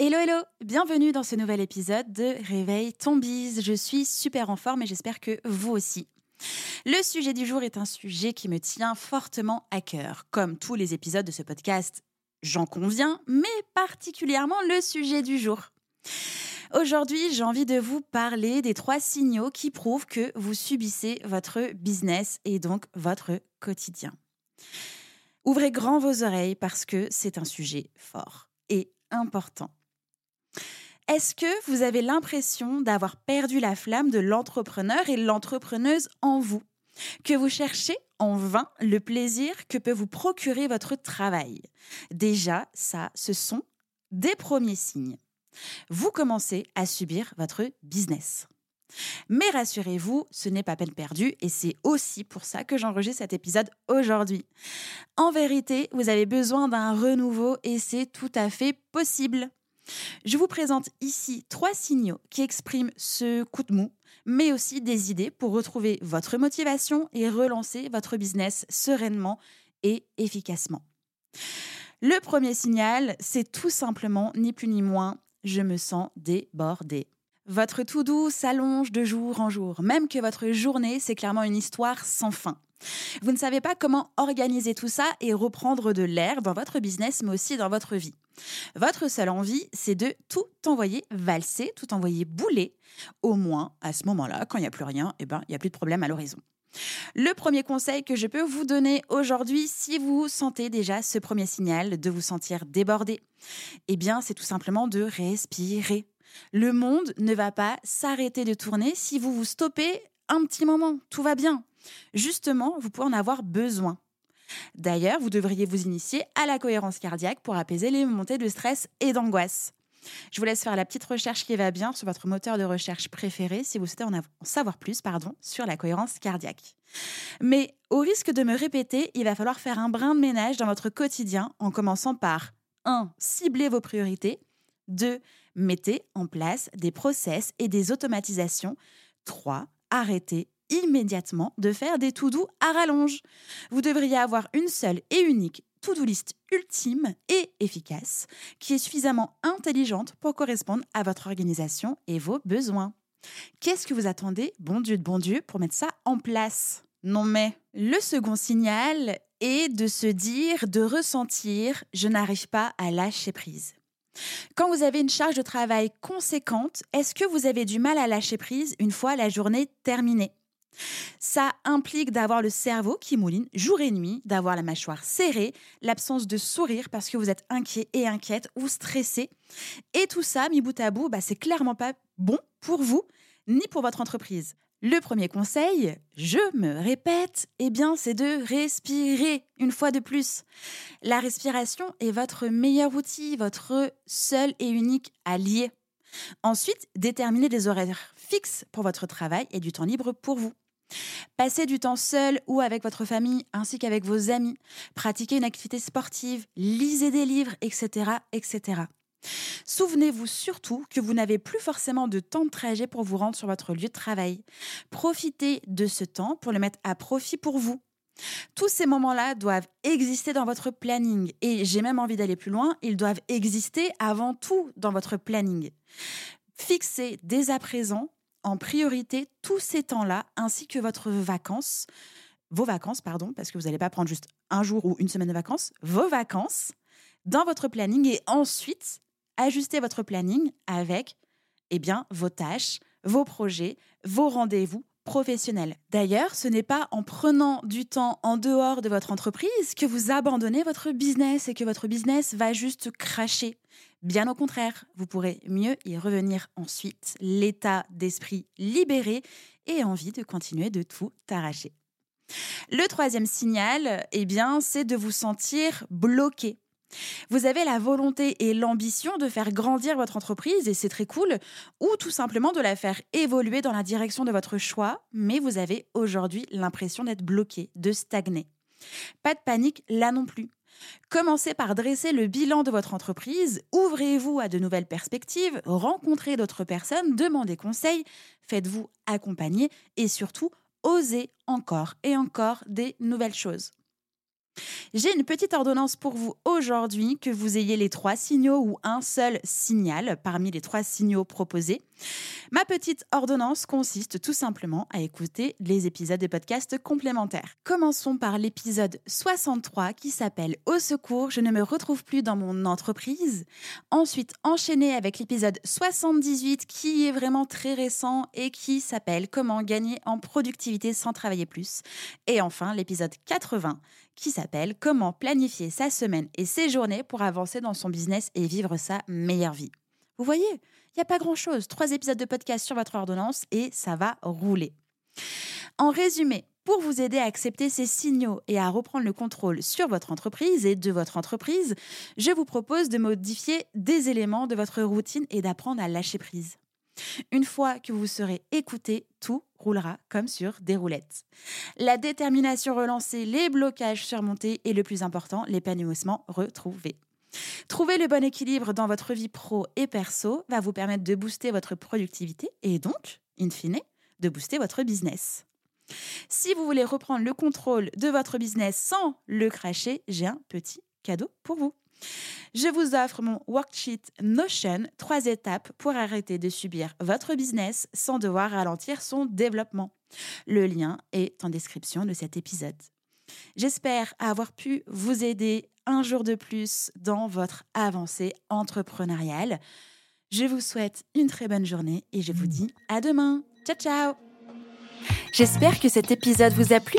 Hello hello, bienvenue dans ce nouvel épisode de Réveil ton bise. Je suis super en forme et j'espère que vous aussi. Le sujet du jour est un sujet qui me tient fortement à cœur. Comme tous les épisodes de ce podcast, j'en conviens, mais particulièrement le sujet du jour. Aujourd'hui, j'ai envie de vous parler des trois signaux qui prouvent que vous subissez votre business et donc votre quotidien. Ouvrez grand vos oreilles parce que c'est un sujet fort et important. Est-ce que vous avez l'impression d'avoir perdu la flamme de l'entrepreneur et l'entrepreneuse en vous? Que vous cherchez en vain le plaisir que peut vous procurer votre travail? Déjà, ça, ce sont des premiers signes. Vous commencez à subir votre business. Mais rassurez-vous, ce n'est pas peine perdue et c'est aussi pour ça que j'enregistre cet épisode aujourd'hui. En vérité, vous avez besoin d'un renouveau et c'est tout à fait possible. Je vous présente ici trois signaux qui expriment ce coup de mou, mais aussi des idées pour retrouver votre motivation et relancer votre business sereinement et efficacement. Le premier signal, c'est tout simplement, ni plus ni moins, je me sens débordée. Votre tout doux s'allonge de jour en jour, même que votre journée, c'est clairement une histoire sans fin. Vous ne savez pas comment organiser tout ça et reprendre de l'air dans votre business, mais aussi dans votre vie. Votre seule envie, c'est de tout envoyer valser, tout envoyer bouler. Au moins, à ce moment-là, quand il n'y a plus rien, eh ben, il n'y a plus de problème à l'horizon. Le premier conseil que je peux vous donner aujourd'hui, si vous sentez déjà ce premier signal de vous sentir débordé, eh bien, c'est tout simplement de respirer. Le monde ne va pas s'arrêter de tourner si vous vous stoppez un petit moment. Tout va bien. Justement, vous pouvez en avoir besoin. D'ailleurs, vous devriez vous initier à la cohérence cardiaque pour apaiser les montées de stress et d'angoisse. Je vous laisse faire la petite recherche qui va bien sur votre moteur de recherche préféré si vous souhaitez en, savoir plus pardon, sur la cohérence cardiaque. Mais au risque de me répéter, il va falloir faire un brin de ménage dans votre quotidien en commençant par 1. Cibler vos priorités. 2. Mettez en place des process et des automatisations. 3. Arrêtez immédiatement de faire des to-do à rallonge. Vous devriez avoir une seule et unique to-do list ultime et efficace qui est suffisamment intelligente pour correspondre à votre organisation et vos besoins. Qu'est-ce que vous attendez, bon Dieu de bon Dieu, pour mettre ça en place? Non mais le second signal est de se dire, de ressentir, je n'arrive pas à lâcher prise. Quand vous avez une charge de travail conséquente, est-ce que vous avez du mal à lâcher prise une fois la journée terminée? Ça implique d'avoir le cerveau qui mouline jour et nuit, d'avoir la mâchoire serrée, l'absence de sourire parce que vous êtes inquiet et inquiète ou stressé. Et tout ça, mis bout à bout, bah, c'est clairement pas bon pour vous ni pour votre entreprise. Le premier conseil, je me répète, eh bien, c'est de respirer une fois de plus. La respiration est votre meilleur outil, votre seul et unique allié. Ensuite, déterminez des horaires fixes pour votre travail et du temps libre pour vous. Passez du temps seul ou avec votre famille ainsi qu'avec vos amis. Pratiquez une activité sportive, lisez des livres, etc. etc. Souvenez-vous surtout que vous n'avez plus forcément de temps de trajet pour vous rendre sur votre lieu de travail. Profitez de ce temps pour le mettre à profit pour vous. Tous ces moments-là doivent exister dans votre planning et j'ai même envie d'aller plus loin, ils doivent exister avant tout dans votre planning. Fixez dès à présent en priorité tous ces temps-là ainsi que votre vacances, vos vacances, pardon, parce que vous n'allez pas prendre juste un jour ou une semaine de vacances, vos vacances dans votre planning et ensuite ajuster votre planning avec eh bien, vos tâches, vos projets, vos rendez-vous D'ailleurs, ce n'est pas en prenant du temps en dehors de votre entreprise que vous abandonnez votre business et que votre business va juste cracher. Bien au contraire, vous pourrez mieux y revenir ensuite, l'état d'esprit libéré et envie de continuer de tout arracher. Le troisième signal, eh bien, c'est de vous sentir bloqué. Vous avez la volonté et l'ambition de faire grandir votre entreprise, et c'est très cool, ou tout simplement de la faire évoluer dans la direction de votre choix, mais vous avez aujourd'hui l'impression d'être bloqué, de stagner. Pas de panique là non plus. Commencez par dresser le bilan de votre entreprise, ouvrez-vous à de nouvelles perspectives, rencontrez d'autres personnes, demandez conseil, faites-vous accompagner et surtout osez encore et encore des nouvelles choses. J'ai une petite ordonnance pour vous aujourd'hui, que vous ayez les trois signaux ou un seul signal parmi les trois signaux proposés. Ma petite ordonnance consiste tout simplement à écouter les épisodes des podcasts complémentaires. Commençons par l'épisode 63 qui s'appelle Au secours, je ne me retrouve plus dans mon entreprise. Ensuite, enchaîner avec l'épisode 78 qui est vraiment très récent et qui s'appelle Comment gagner en productivité sans travailler plus. Et enfin, l'épisode 80 qui s'appelle Comment planifier sa semaine et ses journées pour avancer dans son business et vivre sa meilleure vie. Vous voyez, il n'y a pas grand-chose. Trois épisodes de podcast sur votre ordonnance et ça va rouler. En résumé, pour vous aider à accepter ces signaux et à reprendre le contrôle sur votre entreprise et de votre entreprise, je vous propose de modifier des éléments de votre routine et d'apprendre à lâcher prise. Une fois que vous serez écouté, tout roulera comme sur des roulettes. La détermination relancée, les blocages surmontés et le plus important, l'épanouissement retrouvé. Trouver le bon équilibre dans votre vie pro et perso va vous permettre de booster votre productivité et donc, in fine, de booster votre business. Si vous voulez reprendre le contrôle de votre business sans le cracher, j'ai un petit cadeau pour vous. Je vous offre mon worksheet Notion, trois étapes pour arrêter de subir votre business sans devoir ralentir son développement. Le lien est en description de cet épisode. J'espère avoir pu vous aider un jour de plus dans votre avancée entrepreneuriale. Je vous souhaite une très bonne journée et je vous dis à demain. Ciao ciao J'espère que cet épisode vous a plu.